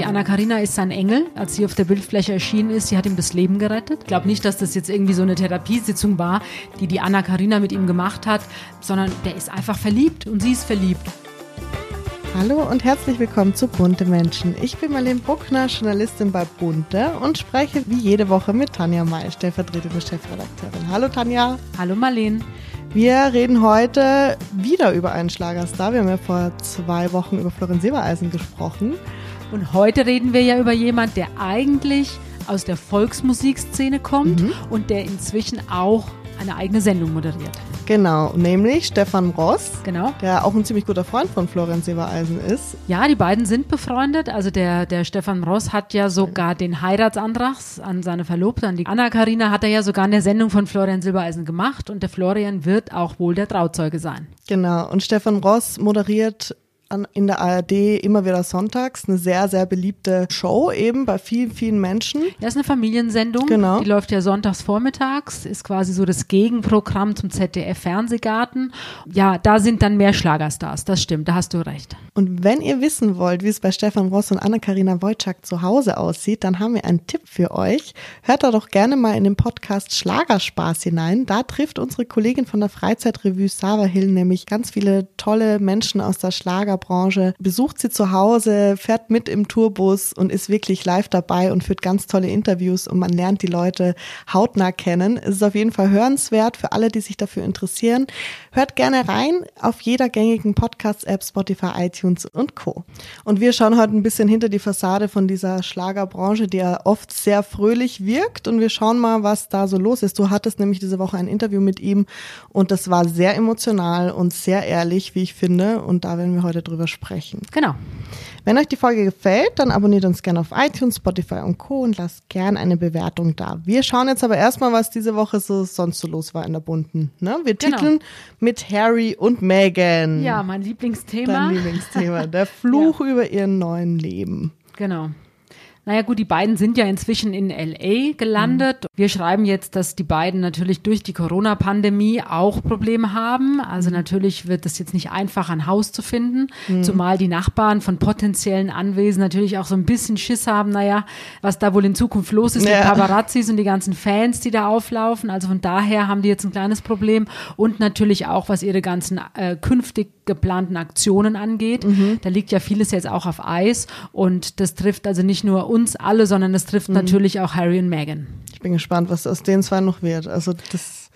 die Anna Karina ist sein Engel. Als sie auf der Bildfläche erschienen ist, sie hat ihm das Leben gerettet. Ich glaube nicht, dass das jetzt irgendwie so eine Therapiesitzung war, die die Anna Karina mit ihm gemacht hat, sondern der ist einfach verliebt und sie ist verliebt. Hallo und herzlich willkommen zu Bunte Menschen. Ich bin Marlene Bruckner, Journalistin bei Bunte und spreche wie jede Woche mit Tanja May, stellvertretende Chefredakteurin. Hallo Tanja. Hallo Marlene. Wir reden heute wieder über einen Schlagerstar. Wir haben ja vor zwei Wochen über Florenz Silbereisen gesprochen. Und heute reden wir ja über jemand, der eigentlich aus der Volksmusikszene kommt mhm. und der inzwischen auch eine eigene Sendung moderiert. Genau, nämlich Stefan Ross, genau. der auch ein ziemlich guter Freund von Florenz Silbereisen ist. Ja, die beiden sind befreundet. Also der, der Stefan Ross hat ja sogar den Heiratsantrag an seine Verlobte, an die Anna Karina, hat er ja sogar in der Sendung von Florian Silbereisen gemacht und der Florian wird auch wohl der Trauzeuge sein. Genau, und Stefan Ross moderiert in der ARD immer wieder sonntags. Eine sehr, sehr beliebte Show eben bei vielen, vielen Menschen. Das ist eine Familiensendung. Genau. Die läuft ja sonntags vormittags, ist quasi so das Gegenprogramm zum ZDF-Fernsehgarten. Ja, da sind dann mehr Schlagerstars. Das stimmt, da hast du recht. Und wenn ihr wissen wollt, wie es bei Stefan Ross und Anna-Karina Wojcik zu Hause aussieht, dann haben wir einen Tipp für euch. Hört da doch gerne mal in den Podcast Schlagerspaß hinein. Da trifft unsere Kollegin von der Freizeitrevue Sava Hill nämlich ganz viele tolle Menschen aus der Schlager Branche, besucht sie zu Hause, fährt mit im Tourbus und ist wirklich live dabei und führt ganz tolle Interviews und man lernt die Leute hautnah kennen. Es ist auf jeden Fall hörenswert für alle, die sich dafür interessieren. Hört gerne rein auf jeder gängigen Podcast-App, Spotify, iTunes und Co. Und wir schauen heute ein bisschen hinter die Fassade von dieser Schlagerbranche, die ja oft sehr fröhlich wirkt und wir schauen mal, was da so los ist. Du hattest nämlich diese Woche ein Interview mit ihm und das war sehr emotional und sehr ehrlich, wie ich finde und da werden wir heute drüber sprechen. Genau. Wenn euch die Folge gefällt, dann abonniert uns gerne auf iTunes, Spotify und Co. und lasst gerne eine Bewertung da. Wir schauen jetzt aber erstmal, was diese Woche so sonst so los war in der Bunten. Ne? Wir genau. titeln mit Harry und Meghan. Ja, mein Lieblingsthema. Dein Lieblingsthema. Der Fluch ja. über ihr neuen Leben. Genau. Naja gut, die beiden sind ja inzwischen in LA gelandet. Mhm. Wir schreiben jetzt, dass die beiden natürlich durch die Corona-Pandemie auch Probleme haben. Also mhm. natürlich wird es jetzt nicht einfach, ein Haus zu finden, mhm. zumal die Nachbarn von potenziellen Anwesen natürlich auch so ein bisschen Schiss haben, naja, was da wohl in Zukunft los ist ja. mit Paparazzis und die ganzen Fans, die da auflaufen. Also von daher haben die jetzt ein kleines Problem und natürlich auch, was ihre ganzen äh, künftig geplanten Aktionen angeht. Mhm. Da liegt ja vieles jetzt auch auf Eis und das trifft also nicht nur uns alle, sondern das trifft mhm. natürlich auch Harry und Meghan. Ich bin gespannt, was aus den zwei noch wird. Also das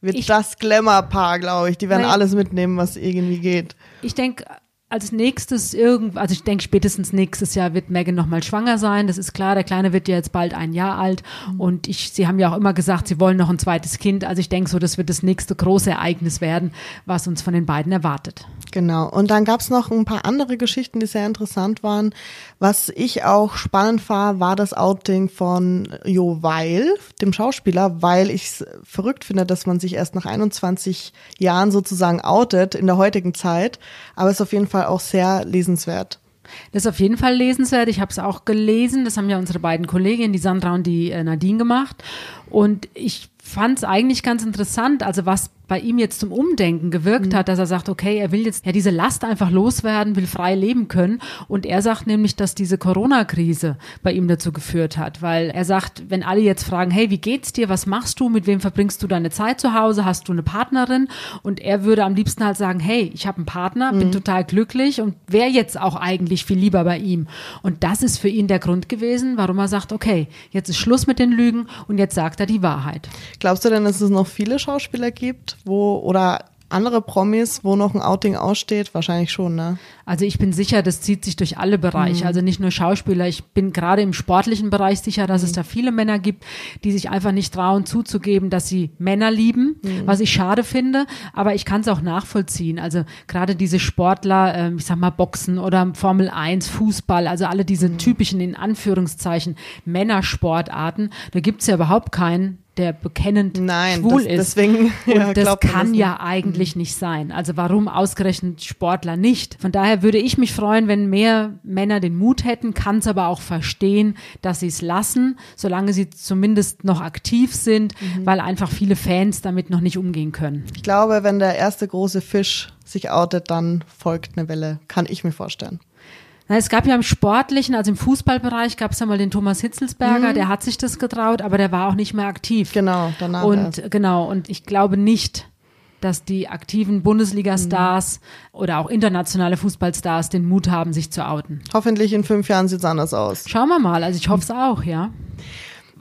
wird ich, das Glamour-Paar, glaube ich. Die werden nein, alles mitnehmen, was irgendwie geht. Ich denke, als nächstes irgend, also ich denke spätestens nächstes Jahr wird Megan nochmal schwanger sein. Das ist klar. Der Kleine wird ja jetzt bald ein Jahr alt mhm. und ich, sie haben ja auch immer gesagt, sie wollen noch ein zweites Kind. Also ich denke so, das wird das nächste große Ereignis werden, was uns von den beiden erwartet. Genau. Und dann gab es noch ein paar andere Geschichten, die sehr interessant waren. Was ich auch spannend war, war das Outing von Jo Weil, dem Schauspieler, weil ich es verrückt finde, dass man sich erst nach 21 Jahren sozusagen outet in der heutigen Zeit. Aber es ist auf jeden Fall Fall auch sehr lesenswert. Das ist auf jeden Fall lesenswert. Ich habe es auch gelesen. Das haben ja unsere beiden Kolleginnen, die Sandra und die äh, Nadine gemacht. Und ich fand es eigentlich ganz interessant, also was bei ihm jetzt zum Umdenken gewirkt mhm. hat, dass er sagt, okay, er will jetzt ja diese Last einfach loswerden, will frei leben können. Und er sagt nämlich, dass diese Corona-Krise bei ihm dazu geführt hat, weil er sagt, wenn alle jetzt fragen, hey, wie geht's dir, was machst du, mit wem verbringst du deine Zeit zu Hause, hast du eine Partnerin? Und er würde am liebsten halt sagen, hey, ich habe einen Partner, bin mhm. total glücklich und wäre jetzt auch eigentlich viel lieber bei ihm. Und das ist für ihn der Grund gewesen, warum er sagt, okay, jetzt ist Schluss mit den Lügen und jetzt sagt er die Wahrheit. Glaubst du denn, dass es noch viele Schauspieler gibt, wo oder andere Promis, wo noch ein Outing aussteht? Wahrscheinlich schon, ne? Also ich bin sicher, das zieht sich durch alle Bereiche, mhm. also nicht nur Schauspieler. Ich bin gerade im sportlichen Bereich sicher, dass mhm. es da viele Männer gibt, die sich einfach nicht trauen zuzugeben, dass sie Männer lieben, mhm. was ich schade finde, aber ich kann es auch nachvollziehen. Also gerade diese Sportler, äh, ich sag mal Boxen oder Formel 1, Fußball, also alle diese mhm. typischen, in Anführungszeichen, Männersportarten, da gibt's ja überhaupt keinen, der bekennend Nein, schwul das, ist. Deswegen, ja, und das kann das ja eigentlich mhm. nicht sein. Also warum ausgerechnet Sportler nicht? Von daher würde ich mich freuen, wenn mehr Männer den Mut hätten, kann es aber auch verstehen, dass sie es lassen, solange sie zumindest noch aktiv sind, mhm. weil einfach viele Fans damit noch nicht umgehen können. Ich glaube, wenn der erste große Fisch sich outet, dann folgt eine Welle. Kann ich mir vorstellen. Na, es gab ja im Sportlichen, also im Fußballbereich gab es ja mal den Thomas Hitzelsberger, mhm. der hat sich das getraut, aber der war auch nicht mehr aktiv. Genau, danach. Und erst. genau, und ich glaube nicht, dass die aktiven Bundesliga-Stars mhm. oder auch internationale Fußballstars den Mut haben, sich zu outen. Hoffentlich in fünf Jahren sieht es anders aus. Schauen wir mal, also ich hoffe es auch, ja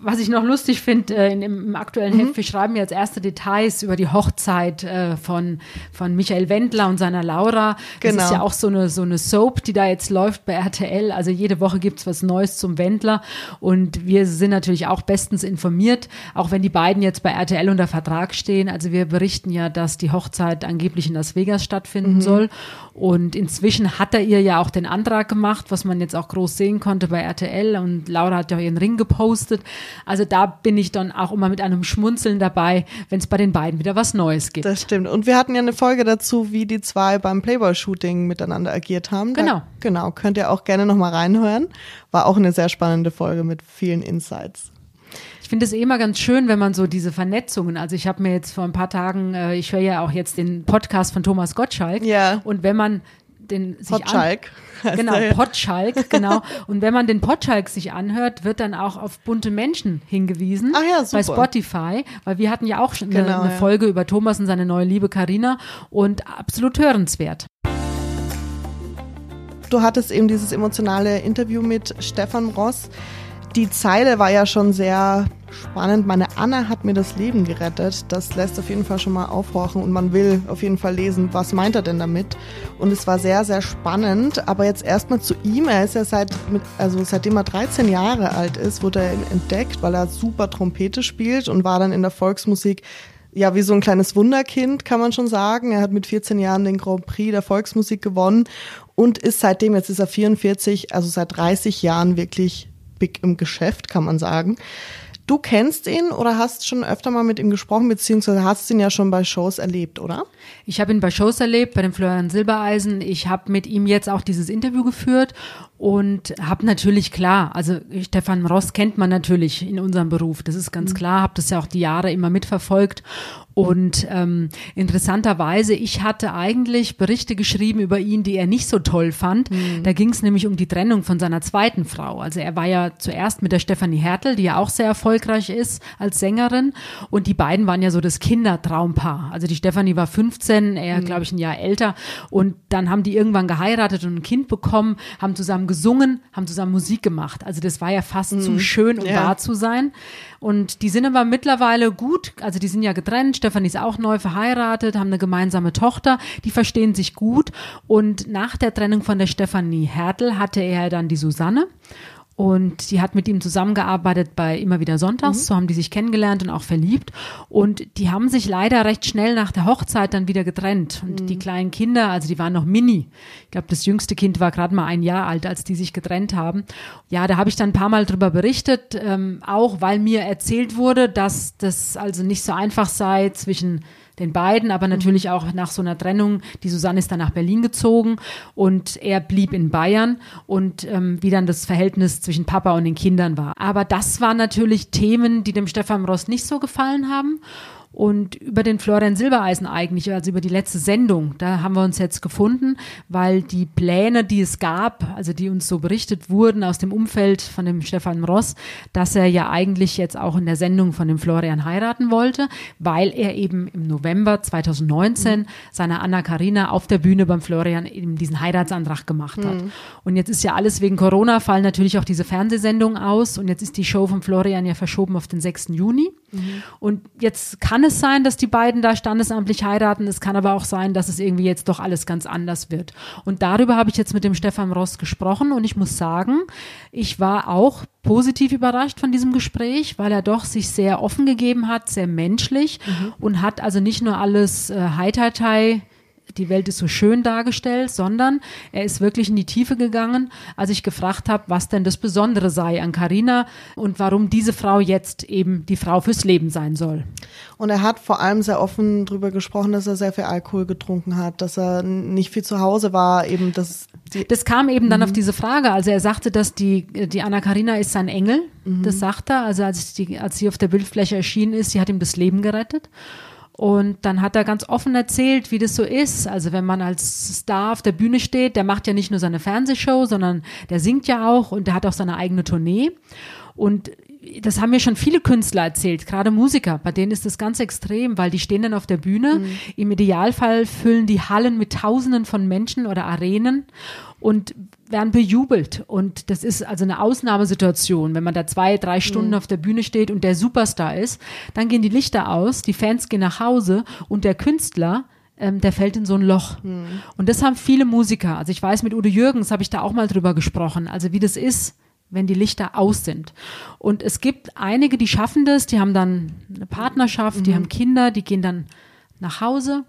was ich noch lustig finde, äh, im, aktuellen mhm. Heft, wir schreiben jetzt erste Details über die Hochzeit äh, von, von Michael Wendler und seiner Laura. Genau. Das ist ja auch so eine, so eine Soap, die da jetzt läuft bei RTL. Also jede Woche gibt's was Neues zum Wendler. Und wir sind natürlich auch bestens informiert, auch wenn die beiden jetzt bei RTL unter Vertrag stehen. Also wir berichten ja, dass die Hochzeit angeblich in Las Vegas stattfinden mhm. soll. Und inzwischen hat er ihr ja auch den Antrag gemacht, was man jetzt auch groß sehen konnte bei RTL. Und Laura hat ja ihren Ring gepostet. Also da bin ich dann auch immer mit einem Schmunzeln dabei, wenn es bei den beiden wieder was Neues gibt. Das stimmt. Und wir hatten ja eine Folge dazu, wie die zwei beim Playboy-Shooting miteinander agiert haben. Genau. Da, genau. Könnt ihr auch gerne nochmal reinhören. War auch eine sehr spannende Folge mit vielen Insights. Ich finde es eh immer ganz schön, wenn man so diese Vernetzungen, also ich habe mir jetzt vor ein paar Tagen, äh, ich höre ja auch jetzt den Podcast von Thomas Gottschalk. Ja. Und wenn man den sich Potschalk. An, genau, Potschalk, genau. Und wenn man den Potschalk sich anhört, wird dann auch auf bunte Menschen hingewiesen Ach ja, super. bei Spotify, weil wir hatten ja auch schon genau, eine, eine ja. Folge über Thomas und seine neue Liebe Karina und absolut hörenswert. Du hattest eben dieses emotionale Interview mit Stefan Ross die Zeile war ja schon sehr spannend. Meine Anna hat mir das Leben gerettet. Das lässt auf jeden Fall schon mal aufhorchen und man will auf jeden Fall lesen, was meint er denn damit. Und es war sehr, sehr spannend. Aber jetzt erstmal zu ihm. Er ist ja seit, also seitdem er 13 Jahre alt ist, wurde er entdeckt, weil er super Trompete spielt und war dann in der Volksmusik ja, wie so ein kleines Wunderkind, kann man schon sagen. Er hat mit 14 Jahren den Grand Prix der Volksmusik gewonnen und ist seitdem, jetzt ist er 44, also seit 30 Jahren wirklich big im Geschäft, kann man sagen. Du kennst ihn oder hast schon öfter mal mit ihm gesprochen, beziehungsweise hast ihn ja schon bei Shows erlebt, oder? Ich habe ihn bei Shows erlebt, bei dem Florian Silbereisen. Ich habe mit ihm jetzt auch dieses Interview geführt und habe natürlich klar, also Stefan Ross kennt man natürlich in unserem Beruf, das ist ganz mhm. klar, habe das ja auch die Jahre immer mitverfolgt und ähm, interessanterweise, ich hatte eigentlich Berichte geschrieben über ihn, die er nicht so toll fand. Mhm. Da ging es nämlich um die Trennung von seiner zweiten Frau. Also er war ja zuerst mit der Stefanie Hertel, die ja auch sehr erfolgreich ist als Sängerin. Und die beiden waren ja so das Kindertraumpaar. Also die Stefanie war 15, er mhm. glaube ich ein Jahr älter. Und dann haben die irgendwann geheiratet und ein Kind bekommen, haben zusammen gesungen, haben zusammen Musik gemacht. Also das war ja fast mhm. zu schön, um ja. wahr zu sein. Und die sind aber mittlerweile gut, also die sind ja getrennt, Stefanie ist auch neu verheiratet, haben eine gemeinsame Tochter, die verstehen sich gut. Und nach der Trennung von der Stefanie Hertel hatte er dann die Susanne. Und die hat mit ihm zusammengearbeitet bei Immer wieder Sonntags, mhm. so haben die sich kennengelernt und auch verliebt. Und die haben sich leider recht schnell nach der Hochzeit dann wieder getrennt. Und mhm. die kleinen Kinder, also die waren noch mini. Ich glaube, das jüngste Kind war gerade mal ein Jahr alt, als die sich getrennt haben. Ja, da habe ich dann ein paar Mal drüber berichtet, ähm, auch weil mir erzählt wurde, dass das also nicht so einfach sei zwischen den beiden, aber natürlich auch nach so einer Trennung. Die Susanne ist dann nach Berlin gezogen und er blieb in Bayern und ähm, wie dann das Verhältnis zwischen Papa und den Kindern war. Aber das waren natürlich Themen, die dem Stefan Ross nicht so gefallen haben. Und über den Florian Silbereisen eigentlich, also über die letzte Sendung, da haben wir uns jetzt gefunden, weil die Pläne, die es gab, also die uns so berichtet wurden aus dem Umfeld von dem Stefan Ross, dass er ja eigentlich jetzt auch in der Sendung von dem Florian heiraten wollte, weil er eben im November 2019 mhm. seiner Anna Karina auf der Bühne beim Florian eben diesen Heiratsantrag gemacht hat. Mhm. Und jetzt ist ja alles wegen Corona, fallen natürlich auch diese Fernsehsendungen aus und jetzt ist die Show von Florian ja verschoben auf den 6. Juni. Mhm. Und jetzt kann es sein, dass die beiden da standesamtlich heiraten. Es kann aber auch sein, dass es irgendwie jetzt doch alles ganz anders wird. Und darüber habe ich jetzt mit dem Stefan Ross gesprochen und ich muss sagen, ich war auch positiv überrascht von diesem Gespräch, weil er doch sich sehr offen gegeben hat, sehr menschlich mhm. und hat also nicht nur alles äh, Heitertei die Welt ist so schön dargestellt, sondern er ist wirklich in die Tiefe gegangen, als ich gefragt habe, was denn das Besondere sei an Carina und warum diese Frau jetzt eben die Frau fürs Leben sein soll. Und er hat vor allem sehr offen darüber gesprochen, dass er sehr viel Alkohol getrunken hat, dass er nicht viel zu Hause war, eben das. Das kam eben dann mhm. auf diese Frage. Also er sagte, dass die, die Anna Karina ist sein Engel. Mhm. Das sagt er. Also als, die, als sie auf der Bildfläche erschienen ist, sie hat ihm das Leben gerettet. Und dann hat er ganz offen erzählt, wie das so ist. Also wenn man als Star auf der Bühne steht, der macht ja nicht nur seine Fernsehshow, sondern der singt ja auch und der hat auch seine eigene Tournee. Und das haben mir schon viele Künstler erzählt, gerade Musiker, bei denen ist das ganz extrem, weil die stehen dann auf der Bühne. Mhm. Im Idealfall füllen die Hallen mit Tausenden von Menschen oder Arenen und werden bejubelt. Und das ist also eine Ausnahmesituation. Wenn man da zwei, drei Stunden mhm. auf der Bühne steht und der Superstar ist, dann gehen die Lichter aus, die Fans gehen nach Hause und der Künstler, ähm, der fällt in so ein Loch. Mhm. Und das haben viele Musiker. Also ich weiß, mit Udo Jürgens habe ich da auch mal drüber gesprochen. Also wie das ist, wenn die Lichter aus sind. Und es gibt einige, die schaffen das, die haben dann eine Partnerschaft, mhm. die haben Kinder, die gehen dann nach Hause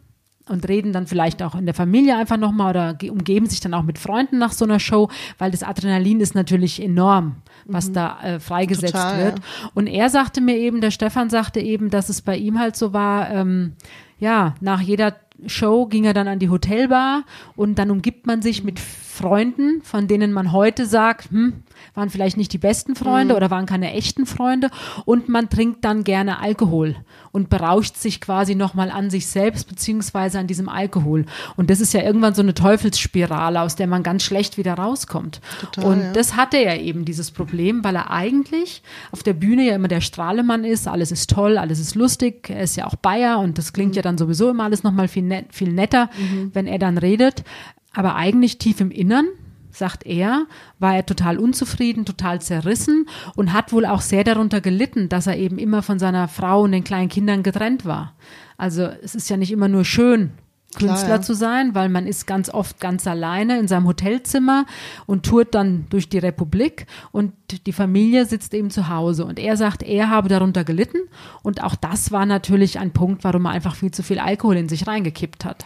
und reden dann vielleicht auch in der Familie einfach nochmal oder umgeben sich dann auch mit Freunden nach so einer Show, weil das Adrenalin ist natürlich enorm, was mhm. da äh, freigesetzt Total, wird. Ja. Und er sagte mir eben, der Stefan sagte eben, dass es bei ihm halt so war, ähm, ja, nach jeder Show ging er dann an die Hotelbar und dann umgibt man sich mit Freunden, von denen man heute sagt, hm, waren vielleicht nicht die besten Freunde mhm. oder waren keine echten Freunde und man trinkt dann gerne Alkohol und berauscht sich quasi nochmal an sich selbst beziehungsweise an diesem Alkohol. Und das ist ja irgendwann so eine Teufelsspirale, aus der man ganz schlecht wieder rauskommt. Total, und ja. das hatte er eben, dieses Problem, weil er eigentlich auf der Bühne ja immer der Strahlemann ist, alles ist toll, alles ist lustig, er ist ja auch Bayer und das klingt mhm. ja dann sowieso immer alles nochmal viel, net, viel netter, mhm. wenn er dann redet. Aber eigentlich tief im Innern sagt er, war er total unzufrieden, total zerrissen und hat wohl auch sehr darunter gelitten, dass er eben immer von seiner Frau und den kleinen Kindern getrennt war. Also es ist ja nicht immer nur schön, Künstler Klar, ja. zu sein, weil man ist ganz oft ganz alleine in seinem Hotelzimmer und tourt dann durch die Republik und die Familie sitzt eben zu Hause. Und er sagt, er habe darunter gelitten und auch das war natürlich ein Punkt, warum er einfach viel zu viel Alkohol in sich reingekippt hat.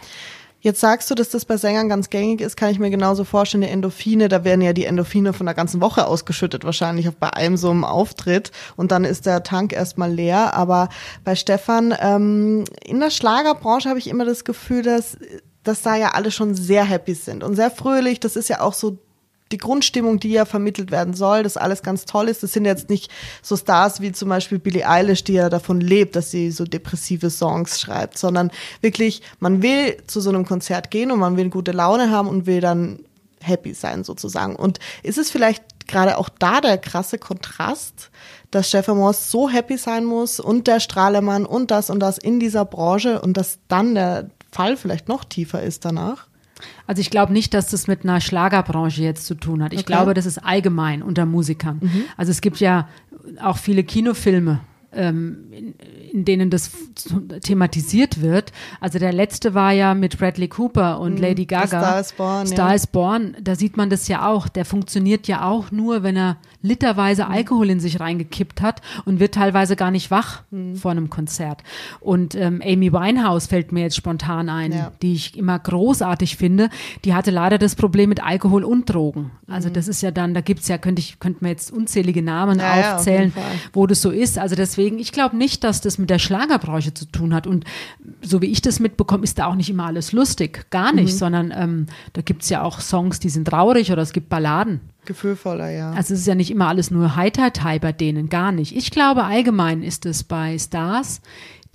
Jetzt sagst du, dass das bei Sängern ganz gängig ist, kann ich mir genauso vorstellen, die Endorphine, da werden ja die Endorphine von der ganzen Woche ausgeschüttet, wahrscheinlich bei einem so einem Auftritt und dann ist der Tank erstmal leer. Aber bei Stefan, ähm, in der Schlagerbranche habe ich immer das Gefühl, dass dass da ja alle schon sehr happy sind und sehr fröhlich. Das ist ja auch so die Grundstimmung, die ja vermittelt werden soll, dass alles ganz toll ist. Das sind jetzt nicht so Stars wie zum Beispiel Billie Eilish, die ja davon lebt, dass sie so depressive Songs schreibt, sondern wirklich, man will zu so einem Konzert gehen und man will gute Laune haben und will dann happy sein sozusagen. Und ist es vielleicht gerade auch da der krasse Kontrast, dass Stefan Moss so happy sein muss und der Strahlemann und das und das in dieser Branche und dass dann der Fall vielleicht noch tiefer ist danach? Also ich glaube nicht, dass das mit einer Schlagerbranche jetzt zu tun hat. Ich okay. glaube, das ist allgemein unter Musikern. Mhm. Also es gibt ja auch viele Kinofilme, in, in, denen das thematisiert wird. Also der letzte war ja mit Bradley Cooper und mhm, Lady Gaga. Star is Born. Star ja. is Born. Da sieht man das ja auch. Der funktioniert ja auch nur, wenn er literweise mhm. Alkohol in sich reingekippt hat und wird teilweise gar nicht wach mhm. vor einem Konzert. Und ähm, Amy Winehouse fällt mir jetzt spontan ein, ja. die ich immer großartig finde. Die hatte leider das Problem mit Alkohol und Drogen. Also mhm. das ist ja dann, da gibt's ja, könnte ich, könnte man jetzt unzählige Namen ja, aufzählen, wo das so ist. Also deswegen, ich glaube nicht, dass das mit der Schlagerbranche zu tun hat. Und so wie ich das mitbekomme, ist da auch nicht immer alles lustig. Gar nicht, mhm. sondern ähm, da gibt's ja auch Songs, die sind traurig oder es gibt Balladen. Gefühlvoller, ja. Also es ist ja nicht immer alles nur Heitertei bei denen, gar nicht. Ich glaube, allgemein ist es bei Stars,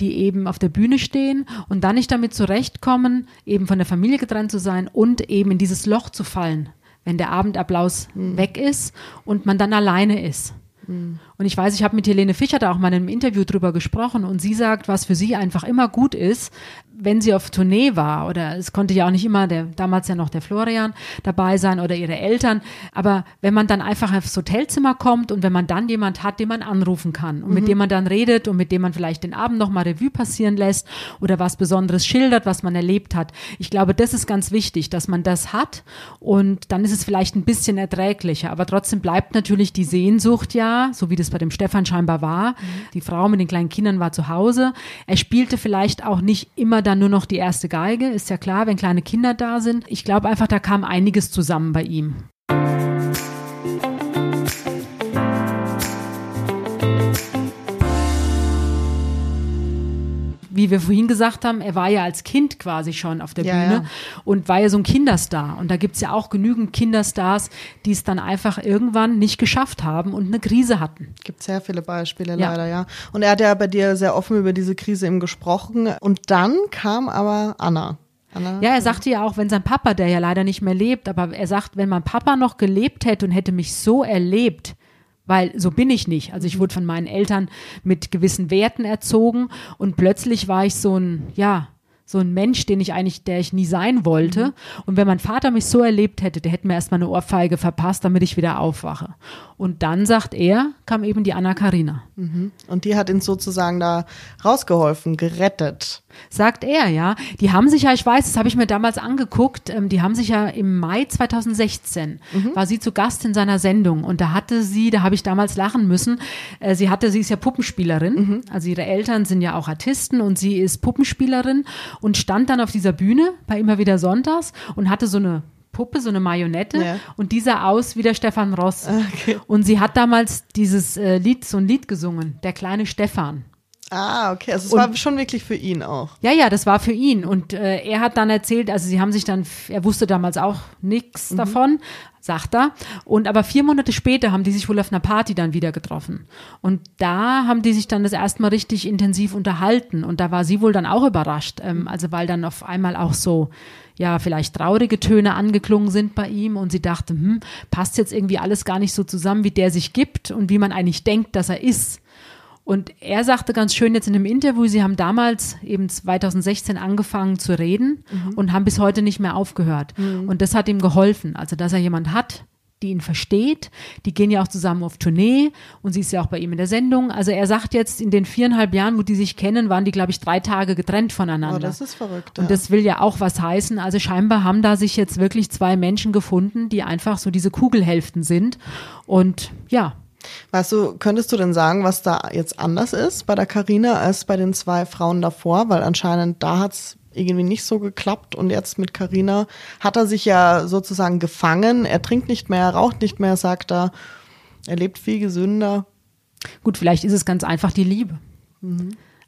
die eben auf der Bühne stehen und dann nicht damit zurechtkommen, eben von der Familie getrennt zu sein und eben in dieses Loch zu fallen, wenn der Abendapplaus mhm. weg ist und man dann alleine ist. Mhm. Und ich weiß, ich habe mit Helene Fischer da auch mal in einem Interview drüber gesprochen und sie sagt, was für sie einfach immer gut ist, wenn sie auf Tournee war oder es konnte ja auch nicht immer der damals ja noch der Florian dabei sein oder ihre Eltern, aber wenn man dann einfach aufs Hotelzimmer kommt und wenn man dann jemand hat, den man anrufen kann und mhm. mit dem man dann redet und mit dem man vielleicht den Abend noch mal Revue passieren lässt oder was Besonderes schildert, was man erlebt hat. Ich glaube, das ist ganz wichtig, dass man das hat und dann ist es vielleicht ein bisschen erträglicher, aber trotzdem bleibt natürlich die Sehnsucht ja, so wie das bei dem Stefan scheinbar war. Mhm. Die Frau mit den kleinen Kindern war zu Hause. Er spielte vielleicht auch nicht immer dann nur noch die erste Geige, ist ja klar, wenn kleine Kinder da sind. Ich glaube einfach, da kam einiges zusammen bei ihm. Wie wir vorhin gesagt haben, er war ja als Kind quasi schon auf der Ja, Bühne ja. und war ja so ein Kinderstar. Und da gibt's ja auch genügend Kinderstars, die es dann einfach irgendwann nicht geschafft haben und eine Krise hatten. Gibt sehr viele Beispiele Ja. leider, ja. Und er hat ja bei dir sehr offen über diese Krise eben gesprochen. Und dann kam aber Anna. Anna Ja, er sagte ja auch, wenn sein Papa, der ja leider nicht mehr lebt, aber er sagt, wenn mein Papa noch gelebt hätte und hätte mich so erlebt, weil so bin ich nicht. Also ich wurde von meinen Eltern mit gewissen Werten erzogen und plötzlich war ich so ein, ja, so ein Mensch, den ich eigentlich, der ich nie sein wollte. Und wenn mein Vater mich so erlebt hätte, der hätte mir erstmal eine Ohrfeige verpasst, damit ich wieder aufwache. Und dann, sagt er, kam eben die Anna Karina. Und die hat ihn sozusagen da rausgeholfen, gerettet. Sagt er, ja. Die haben sich ja, ich weiß, das habe ich mir damals angeguckt, ähm, die haben sich ja im Mai 2016, war sie zu Gast in seiner Sendung und da hatte sie, da habe ich damals lachen müssen, äh, sie hatte, sie ist ja Puppenspielerin, also ihre Eltern sind ja auch Artisten und sie ist Puppenspielerin und stand dann auf dieser Bühne bei immer wieder Sonntags und hatte so eine Puppe, so eine Marionette Ja. und die sah aus wie der Stefan Ross. Und sie hat damals dieses äh, Lied, so ein Lied gesungen, der kleine Stefan. Ah, okay. Also es Und- war schon wirklich für ihn auch. Ja, ja, das war für ihn. Und äh, er hat dann erzählt, also sie haben sich dann, er wusste damals auch nichts davon, sagt er. Und aber vier Monate später haben die sich wohl auf einer Party dann wieder getroffen. Und da haben die sich dann das erste Mal richtig intensiv unterhalten. Und da war sie wohl dann auch überrascht. Ähm, also weil dann auf einmal auch so, ja, vielleicht traurige Töne angeklungen sind bei ihm. Und sie dachte, hm, passt jetzt irgendwie alles gar nicht so zusammen, wie der sich gibt und wie man eigentlich denkt, dass er ist. Und er sagte ganz schön jetzt in einem Interview, sie haben damals eben 2016 angefangen zu reden und haben bis heute nicht mehr aufgehört. Und das hat ihm geholfen. Also, dass er jemand hat, die ihn versteht. Die gehen ja auch zusammen auf Tournee und sie ist ja auch bei ihm in der Sendung. Also er sagt jetzt, in den viereinhalb Jahren, wo die sich kennen, waren die, glaube ich, drei Tage getrennt voneinander. Oh, das ist verrückt. Und das will ja auch was heißen. Also scheinbar haben da sich jetzt wirklich zwei Menschen gefunden, die einfach so diese Kugelhälften sind. Und ja, Weißt du, könntest du denn sagen, was da jetzt anders ist bei der Karina als bei den zwei Frauen davor? Weil anscheinend da hat's irgendwie nicht so geklappt und jetzt mit Karina hat er sich ja sozusagen gefangen. Er trinkt nicht mehr, er raucht nicht mehr, sagt er. Er lebt viel gesünder. Gut, vielleicht ist es ganz einfach die Liebe.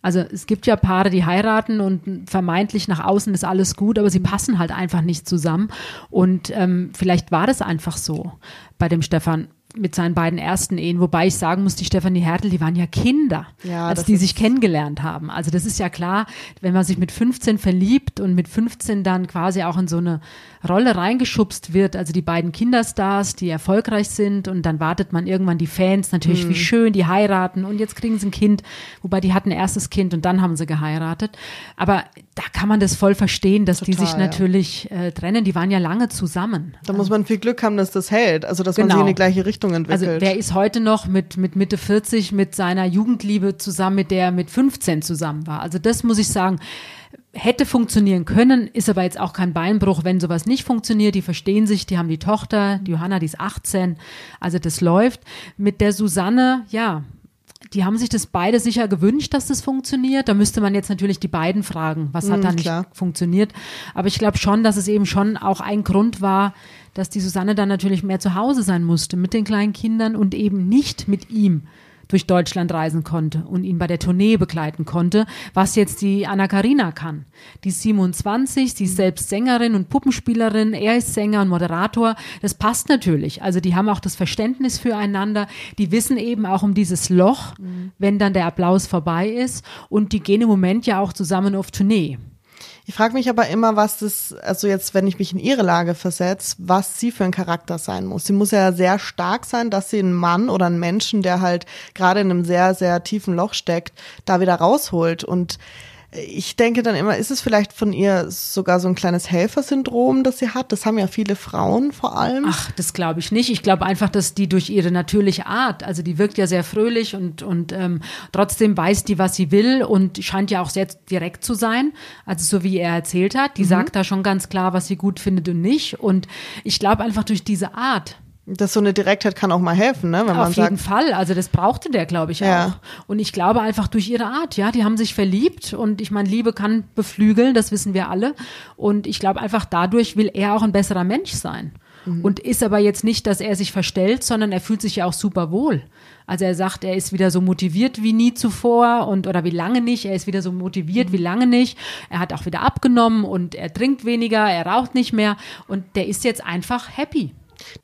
Also es gibt ja Paare, die heiraten und vermeintlich nach außen ist alles gut, aber sie passen halt einfach nicht zusammen. Und ähm, vielleicht war das einfach so bei dem Stefan mit seinen beiden ersten Ehen, wobei ich sagen muss, die Stefanie Hertel, die waren ja Kinder, Ja, als die sich kennengelernt haben. Also das ist ja klar, wenn man sich mit 15 verliebt und mit 15 dann quasi auch in so eine Rolle reingeschubst wird, also die beiden Kinderstars, die erfolgreich sind und dann wartet man irgendwann die Fans natürlich, Hm. wie schön, die heiraten und jetzt kriegen sie ein Kind, wobei die hatten ein erstes Kind und dann haben sie geheiratet. Aber da kann man das voll verstehen, dass die Total, sich ja. natürlich äh, trennen. Die waren ja lange zusammen. Da muss man viel Glück haben, dass das hält. Also, dass man Genau. sich in die gleiche Richtung entwickelt. Also wer ist heute noch mit, mit Mitte 40 mit seiner Jugendliebe zusammen, mit der er mit 15 zusammen war? Also das muss ich sagen, hätte funktionieren können, ist aber jetzt auch kein Beinbruch, wenn sowas nicht funktioniert. Die verstehen sich, die haben die Tochter, die Johanna, die ist 18, also das läuft. Mit der Susanne, ja, die haben sich das beide sicher gewünscht, dass das funktioniert. Da müsste man jetzt natürlich die beiden fragen, was hat Mm, da nicht klar. funktioniert. Aber ich glaube schon, dass es eben schon auch ein Grund war, dass die Susanne dann natürlich mehr zu Hause sein musste mit den kleinen Kindern und eben nicht mit ihm durch Deutschland reisen konnte und ihn bei der Tournee begleiten konnte, was jetzt die Anna Karina kann. Die ist 27, sie ist selbst Sängerin und Puppenspielerin, er ist Sänger und Moderator. Das passt natürlich. Also die haben auch das Verständnis füreinander. Die wissen eben auch um dieses Loch, wenn dann der Applaus vorbei ist. Und die gehen im Moment ja auch zusammen auf Tournee. Ich frage mich aber immer, was das, also jetzt, wenn ich mich in ihre Lage versetze, was sie für ein Charakter sein muss. Sie muss ja sehr stark sein, dass sie einen Mann oder einen Menschen, der halt gerade in einem sehr, sehr tiefen Loch steckt, da wieder rausholt. Und ich denke dann immer, ist es vielleicht von ihr sogar so ein kleines Helfersyndrom, das sie hat? Das haben ja viele Frauen vor allem. Ach, das glaube ich nicht. Ich glaube einfach, dass die durch ihre natürliche Art, also die wirkt ja sehr fröhlich und, und ähm, trotzdem weiß die, was sie will und scheint ja auch sehr direkt zu sein. Also so wie er erzählt hat, die sagt da schon ganz klar, was sie gut findet und nicht. Und ich glaube einfach durch diese Art, dass so eine Direktheit kann auch mal helfen, ne? wenn man auf jeden sagt, Fall. Also das brauchte der, glaube ich, Ja. auch. Und ich glaube einfach durch ihre Art, ja, die haben sich verliebt und ich meine, Liebe kann beflügeln, das wissen wir alle. Und ich glaube einfach dadurch will er auch ein besserer Mensch sein. und ist aber jetzt nicht, dass er sich verstellt, sondern er fühlt sich ja auch super wohl. Also er sagt, er ist wieder so motiviert wie nie zuvor und oder wie lange nicht. Er ist wieder so motiviert wie lange nicht. Er hat auch wieder abgenommen und er trinkt weniger, er raucht nicht mehr und der ist jetzt einfach happy.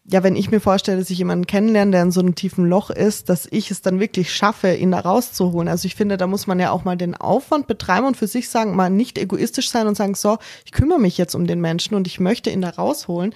Ja, wenn ich mir vorstelle, dass ich jemanden kennenlerne, der in so einem tiefen Loch ist, dass ich es dann wirklich schaffe, ihn da rauszuholen. Also ich finde, da muss man ja auch mal den Aufwand betreiben und für sich sagen, mal nicht egoistisch sein und sagen, so, ich kümmere mich jetzt um den Menschen und ich möchte ihn da rausholen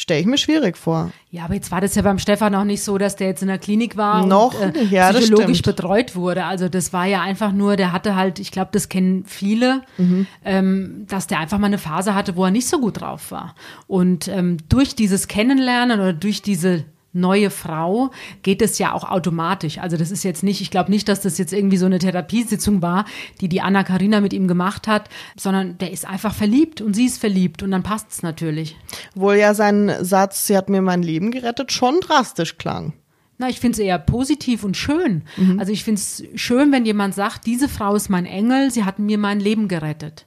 stelle ich mir schwierig vor. Ja, aber jetzt war das ja beim Stefan auch nicht so, dass der jetzt in der Klinik war Noch, und äh, ja, psychologisch betreut wurde. Also das war ja einfach nur, der hatte halt, ich glaube, das kennen viele, Mhm. ähm, dass der einfach mal eine Phase hatte, wo er nicht so gut drauf war. Und ähm, durch dieses Kennenlernen oder durch diese neue Frau geht es ja auch automatisch. Also das ist jetzt nicht, ich glaube nicht, dass das jetzt irgendwie so eine Therapiesitzung war, die die Anna Karina mit ihm gemacht hat, sondern der ist einfach verliebt und sie ist verliebt und dann passt es natürlich. Wohl ja sein Satz, sie hat mir mein Leben gerettet, schon drastisch klang. Na, ich finde es eher positiv und schön. Also ich finde es schön, wenn jemand sagt, diese Frau ist mein Engel, sie hat mir mein Leben gerettet.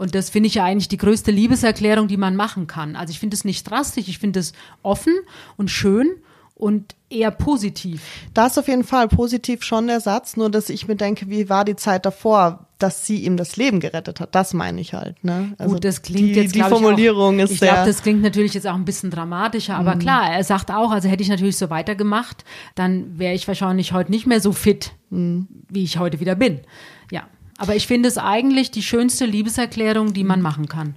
Und das finde ich ja eigentlich die größte Liebeserklärung, die man machen kann. Also ich finde es nicht drastisch, ich finde es offen und schön und eher positiv. Da ist auf jeden Fall positiv schon der Satz, nur dass ich mir denke, wie war die Zeit davor, dass sie ihm das Leben gerettet hat. Das meine ich halt. Ne? Also Gut, das klingt die, jetzt, die Formulierung ich auch, ist Ich sehr. glaube, das klingt natürlich jetzt auch ein bisschen dramatischer, aber klar, er sagt auch, also hätte ich natürlich so weitergemacht, dann wäre ich wahrscheinlich heute nicht mehr so fit, wie ich heute wieder bin. Ja. Aber ich finde es eigentlich die schönste Liebeserklärung, die man machen kann.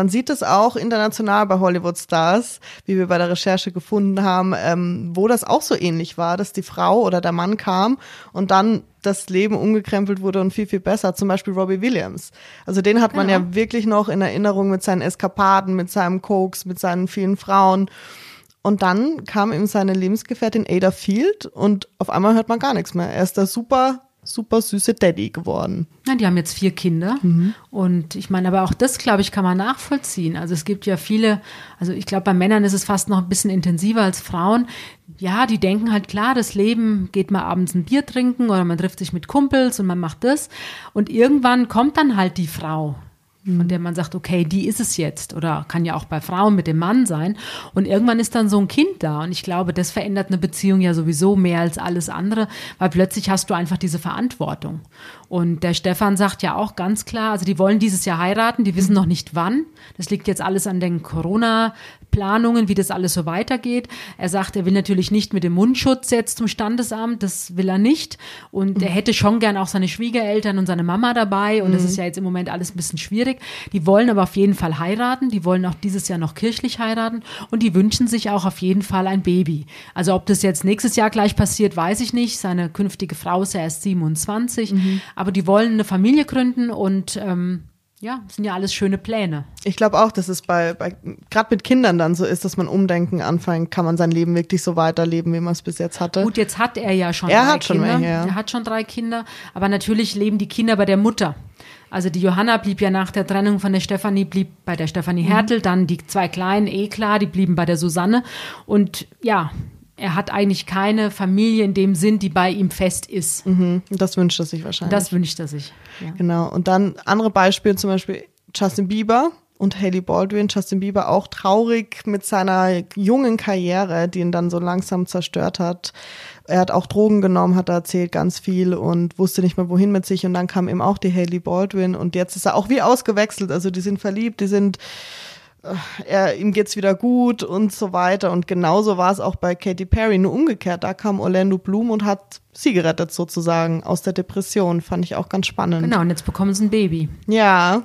Man sieht es auch international bei Hollywood-Stars, wie wir bei der Recherche gefunden haben, ähm, wo das auch so ähnlich war, dass die Frau oder der Mann kam und dann das Leben umgekrempelt wurde und viel, viel besser. Zum Beispiel Robbie Williams. Also den hat man Genau. ja wirklich noch in Erinnerung mit seinen Eskapaden, mit seinem Koks, mit seinen vielen Frauen. Und dann kam ihm seine Lebensgefährtin Ada Field und auf einmal hört man gar nichts mehr. Er ist der super, super süße Daddy geworden. Ja, die haben jetzt vier Kinder. Und ich meine, aber auch das, glaube ich, kann man nachvollziehen. Also es gibt ja viele, also ich glaube, bei Männern ist es fast noch ein bisschen intensiver als Frauen. Ja, die denken halt, klar, das Leben geht mal abends ein Bier trinken oder man trifft sich mit Kumpels und man macht das. Und irgendwann kommt dann halt die Frau, von der man sagt, okay, die ist es jetzt. Oder kann ja auch bei Frauen mit dem Mann sein. Und irgendwann ist dann so ein Kind da. Und ich glaube, das verändert eine Beziehung ja sowieso mehr als alles andere, weil plötzlich hast du einfach diese Verantwortung. Und der Stefan sagt ja auch ganz klar, also die wollen dieses Jahr heiraten, die wissen noch nicht wann. Das liegt jetzt alles an den Corona-Planungen, wie das alles so weitergeht. Er sagt, er will natürlich nicht mit dem Mundschutz jetzt zum Standesamt, das will er nicht. Und er hätte schon gern auch seine Schwiegereltern und seine Mama dabei. Und das ist ja jetzt im Moment alles ein bisschen schwierig. Die wollen aber auf jeden Fall heiraten. Die wollen auch dieses Jahr noch kirchlich heiraten. Und die wünschen sich auch auf jeden Fall ein Baby. Also ob das jetzt nächstes Jahr gleich passiert, weiß ich nicht. Seine künftige Frau ist ja erst 27. Aber die wollen eine Familie gründen und ähm, ja, das sind ja alles schöne Pläne. Ich glaube auch, dass es bei, bei gerade mit Kindern dann so ist, dass man umdenken anfängt, kann man sein Leben wirklich so weiterleben, wie man es bis jetzt hatte. Gut, jetzt hat er ja schon Er drei hat schon Kinder. welche, ja. Er hat schon drei Kinder, aber natürlich leben die Kinder bei der Mutter. Also die Johanna blieb ja nach der Trennung von der Stefanie, blieb bei der Stefanie Mhm. Hertel, dann die zwei Kleinen, eh klar, die blieben bei der Susanne. Und ja, er hat eigentlich keine Familie in dem Sinn, die bei ihm fest ist. Mhm, das wünscht er sich wahrscheinlich. Das wünscht er sich. Ja. Genau. Und dann andere Beispiele, zum Beispiel Justin Bieber und Haley Baldwin. Justin Bieber auch traurig mit seiner jungen Karriere, die ihn dann so langsam zerstört hat. Er hat auch Drogen genommen, hat er erzählt, ganz viel und wusste nicht mehr wohin mit sich. Und dann kam eben auch die Haley Baldwin und jetzt ist er auch wie ausgewechselt. Also die sind verliebt, die sind er, ihm geht's wieder gut und so weiter. Und genauso war es auch bei Katy Perry, nur umgekehrt. Da kam Orlando Bloom und hat sie gerettet sozusagen aus der Depression. Fand ich auch ganz spannend. Genau, und jetzt bekommen sie ein Baby. Ja,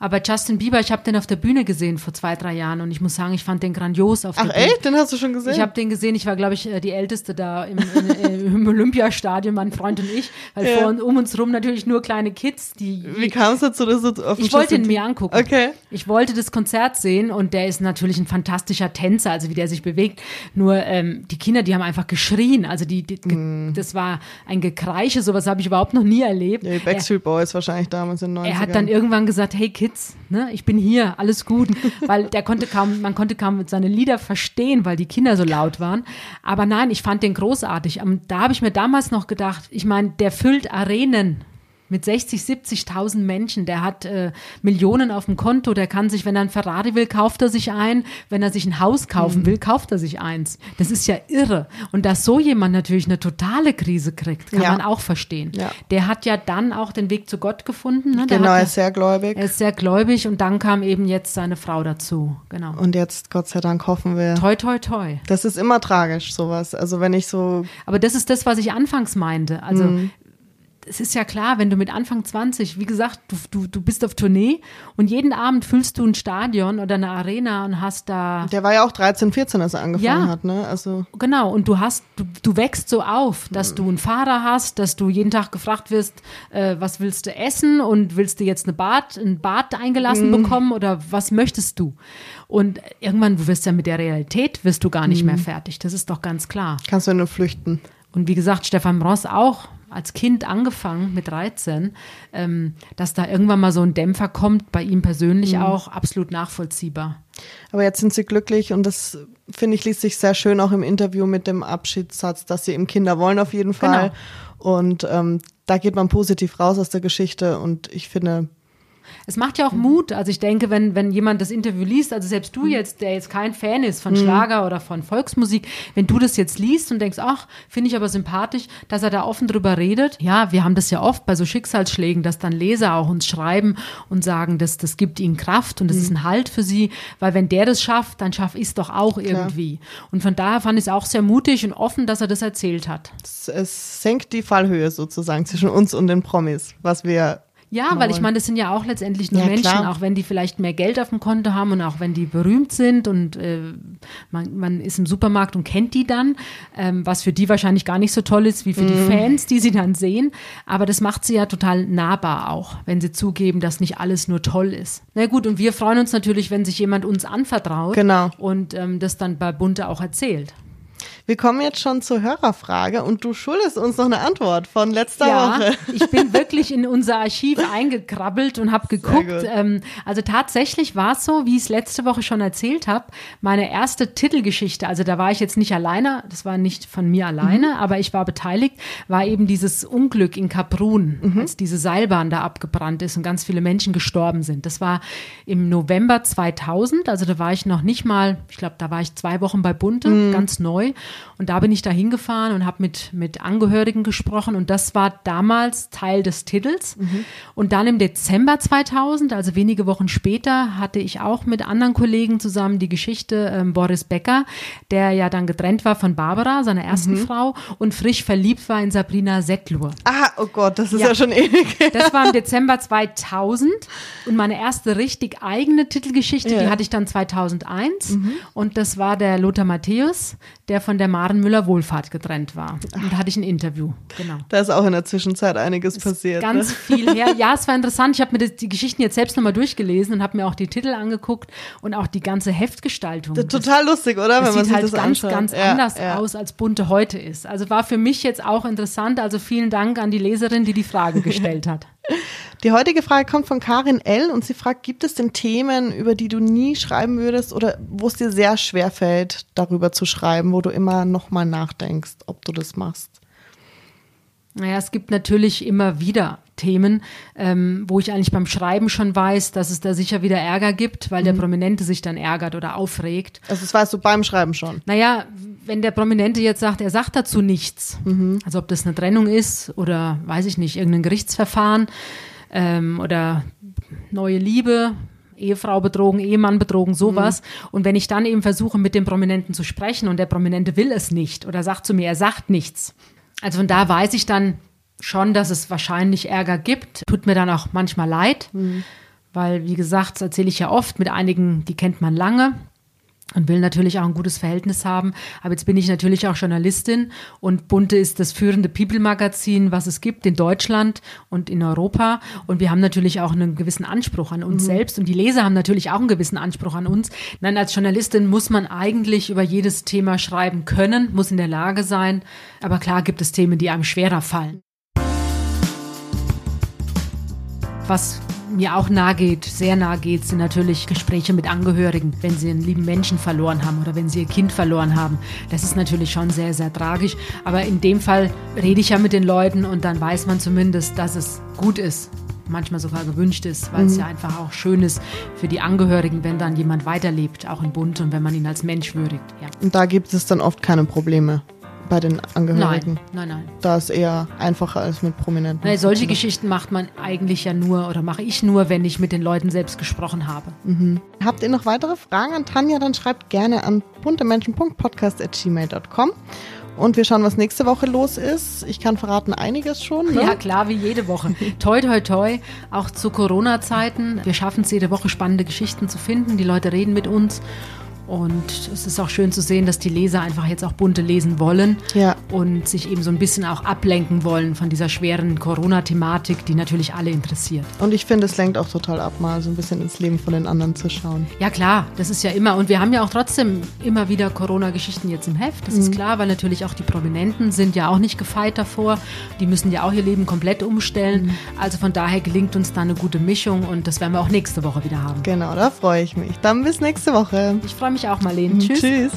Aber Justin Bieber, ich habe den auf der Bühne gesehen vor zwei, drei Jahren und ich muss sagen, ich fand den grandios auf Ach der Bühne. echt? Den hast du schon gesehen? Ich habe den gesehen, ich war, glaube ich, äh, die Älteste da im, in, im Olympiastadion, mein Freund und ich, weil Ja. vor und um uns rum natürlich nur kleine Kids, die. Wie kam es dazu, dass du auf ich wollte ihn mir angucken. Okay. Ich wollte das Konzert sehen und der ist natürlich ein fantastischer Tänzer, also wie der sich bewegt. Nur ähm, die Kinder, die haben einfach geschrien. Also die, die Mhm. das war ein Gekreische, sowas habe ich überhaupt noch nie erlebt. Ja, die Backstreet Boys wahrscheinlich damals in den 90ern. Er hat dann irgendwann gesagt, hey Kids, geht's? Ne? Ich bin hier, alles gut. Weil der konnte kaum, man konnte kaum seine Lieder verstehen, weil die Kinder so laut waren. Aber nein, ich fand den großartig. Da habe ich mir damals noch gedacht, ich meine, der füllt Arenen mit 60, 70.000 Menschen. Der hat äh, Millionen auf dem Konto. Der kann sich, wenn er ein Ferrari will, kauft er sich ein. Wenn er sich ein Haus kaufen mhm. will, kauft er sich eins. Das ist ja irre. Und dass so jemand natürlich eine totale Krise kriegt, kann ja. man auch verstehen. Ja. Der hat ja dann auch den Weg zu Gott gefunden. Ne? genau, er ist sehr gläubig. Er ist sehr gläubig und dann kam eben jetzt seine Frau dazu. Genau. Und jetzt, Gott sei Dank, hoffen wir. Toi, toi, toi. Das ist immer tragisch, sowas. Also wenn ich so. Aber das ist das, was ich anfangs meinte. Also mhm es ist ja klar, wenn du mit Anfang 20, wie gesagt, du, du, du bist auf Tournee und jeden Abend füllst du ein Stadion oder eine Arena und hast da. Der war ja auch 13, 14, als er angefangen ja, hat, ne? Also. Genau, und du hast, du, du wächst so auf, dass du einen Fahrer hast, dass du jeden Tag gefragt wirst, äh, was willst du essen und willst du jetzt eine Bad, ein Bad eingelassen mhm. bekommen oder was möchtest du? Und irgendwann, du wirst ja mit der Realität, wirst du gar nicht mhm. mehr fertig. Das ist doch ganz klar. Kannst du nur flüchten. Und wie gesagt, Stefan Ross auch als Kind angefangen mit 13, ähm, dass da irgendwann mal so ein Dämpfer kommt, bei ihm persönlich mhm. auch absolut nachvollziehbar. Aber jetzt sind sie glücklich und das finde ich liest sich sehr schön auch im Interview mit dem Abschiedssatz, dass sie eben Kinder wollen auf jeden Fall. Genau. Und ähm, da geht man positiv raus aus der Geschichte und ich finde, es macht ja auch Mut. Also ich denke, wenn, wenn jemand das Interview liest, also selbst du jetzt, der jetzt kein Fan ist von mhm. Schlager oder von Volksmusik, wenn du das jetzt liest und denkst, ach, finde ich aber sympathisch, dass er da offen drüber redet. Ja, wir haben das ja oft bei so Schicksalsschlägen, dass dann Leser auch uns schreiben und sagen, das, das gibt ihnen Kraft und das mhm. ist ein Halt für sie, weil wenn der das schafft, dann schaffe ich es doch auch irgendwie. Klar. Und von daher fand ich es auch sehr mutig und offen, dass er das erzählt hat. Es, es senkt die Fallhöhe sozusagen zwischen uns und den Promis, was wir ja, weil ich meine, das sind ja auch letztendlich nur ja, Menschen, klar. auch wenn die vielleicht mehr Geld auf dem Konto haben und auch wenn die berühmt sind und äh, man, man ist im Supermarkt und kennt die dann, ähm, was für die wahrscheinlich gar nicht so toll ist wie für mm. die mhm. Fans, die sie dann sehen. Aber das macht sie ja total nahbar auch, wenn sie zugeben, dass nicht alles nur toll ist. Na gut, und wir freuen uns natürlich, wenn sich jemand uns anvertraut genau. und ähm, das dann bei Bunte auch erzählt. Wir kommen jetzt schon zur Hörerfrage und du schuldest uns noch eine Antwort von letzter ja, Woche. ich bin wirklich in unser Archiv eingekrabbelt und habe geguckt. Ähm, also tatsächlich war es so, wie ich es letzte Woche schon erzählt habe, meine erste Titelgeschichte, also da war ich jetzt nicht alleine, das war nicht von mir alleine, mhm. aber ich war beteiligt, war eben dieses Unglück in Kaprun, mhm. als diese Seilbahn da abgebrannt ist und ganz viele Menschen gestorben sind. Das war im November 2000, also da war ich noch nicht mal, ich glaube, da war ich zwei Wochen bei Bunte, mhm. ganz neu. Und da bin ich da hingefahren und habe mit, mit Angehörigen gesprochen. Und das war damals Teil des Titels. Mhm. Und dann im Dezember 2000, also wenige Wochen später, hatte ich auch mit anderen Kollegen zusammen die Geschichte ähm, Boris Becker, der ja dann getrennt war von Barbara, seiner ersten mhm. Frau, und frisch verliebt war in Sabrina Settlur. Ah, oh Gott, das ist ja, ja schon ewig. Das war im Dezember 2000 und meine erste richtig eigene Titelgeschichte, ja. die hatte ich dann 2001. Mhm. Und das war der Lothar Matthäus, der von der Maren Müller-Wohlfahrt getrennt war. Und da hatte ich ein Interview. Genau. Da ist auch in der Zwischenzeit einiges ist passiert. Ganz ne? viel her. Ja, es war interessant. Ich habe mir die Geschichten jetzt selbst nochmal durchgelesen und habe mir auch die Titel angeguckt und auch die ganze Heftgestaltung. Das total lustig, oder? Das Wenn man sieht halt das ganz, anschaut. ganz ja, anders ja. aus, als bunte heute ist. Also war für mich jetzt auch interessant. Also vielen Dank an die Leserin, die die Frage gestellt hat. Die heutige Frage kommt von Karin L. und sie fragt, gibt es denn Themen, über die du nie schreiben würdest oder wo es dir sehr schwer fällt, darüber zu schreiben, wo du immer nochmal nachdenkst, ob du das machst? Naja, es gibt natürlich immer wieder Themen, ähm, wo ich eigentlich beim Schreiben schon weiß, dass es da sicher wieder Ärger gibt, weil mhm. der Prominente sich dann ärgert oder aufregt. Also das weißt du beim Schreiben schon? Naja, wenn der Prominente jetzt sagt, er sagt dazu nichts, mhm. also ob das eine Trennung ist oder weiß ich nicht, irgendein Gerichtsverfahren ähm, oder neue Liebe, Ehefrau betrogen, Ehemann betrogen, sowas. Mhm. Und wenn ich dann eben versuche, mit dem Prominenten zu sprechen und der Prominente will es nicht oder sagt zu mir, er sagt nichts. Also von da weiß ich dann schon, dass es wahrscheinlich Ärger gibt. Tut mir dann auch manchmal leid, mhm. weil, wie gesagt, das erzähle ich ja oft mit einigen, die kennt man lange und will natürlich auch ein gutes Verhältnis haben. Aber jetzt bin ich natürlich auch Journalistin und Bunte ist das führende People-Magazin, was es gibt in Deutschland und in Europa. Und wir haben natürlich auch einen gewissen Anspruch an uns mhm. selbst und die Leser haben natürlich auch einen gewissen Anspruch an uns. Nein, als Journalistin muss man eigentlich über jedes Thema schreiben können, muss in der Lage sein. Aber klar gibt es Themen, die einem schwerer fallen. Was mir auch nahe geht, sehr nahe geht, sind natürlich Gespräche mit Angehörigen, wenn sie einen lieben Menschen verloren haben oder wenn sie ihr Kind verloren haben. Das ist natürlich schon sehr, sehr tragisch. Aber in dem Fall rede ich ja mit den Leuten und dann weiß man zumindest, dass es gut ist, manchmal sogar gewünscht ist, weil mhm. es ja einfach auch schön ist für die Angehörigen, wenn dann jemand weiterlebt, auch in Bund und wenn man ihn als Mensch würdigt. Ja. Und da gibt es dann oft keine Probleme bei den Angehörigen. Nein, nein, nein. Da ist eher einfacher als mit Prominenten. Nein, solche Geschichten macht man eigentlich ja nur oder mache ich nur, wenn ich mit den Leuten selbst gesprochen habe. Mhm. Habt ihr noch weitere Fragen an Tanja, dann schreibt gerne an buntemenschen.podcast.gmail.com. Und wir schauen, was nächste Woche los ist. Ich kann verraten, einiges schon. Ne? Ja, klar, wie jede Woche. toi, toi, toi. Auch zu Corona-Zeiten. Wir schaffen es jede Woche, spannende Geschichten zu finden. Die Leute reden mit uns. Und es ist auch schön zu sehen, dass die Leser einfach jetzt auch bunte lesen wollen ja. und sich eben so ein bisschen auch ablenken wollen von dieser schweren Corona-Thematik, die natürlich alle interessiert. Und ich finde, es lenkt auch total ab, mal so ein bisschen ins Leben von den anderen zu schauen. Ja, klar, das ist ja immer. Und wir haben ja auch trotzdem immer wieder Corona-Geschichten jetzt im Heft. Das mhm. ist klar, weil natürlich auch die Prominenten sind ja auch nicht gefeit davor. Die müssen ja auch ihr Leben komplett umstellen. Mhm. Also von daher gelingt uns da eine gute Mischung und das werden wir auch nächste Woche wieder haben. Genau, da freue ich mich. Dann bis nächste Woche. Ich freue mich mich auch, Marlene. Mhm. Tschüss. Tschüss.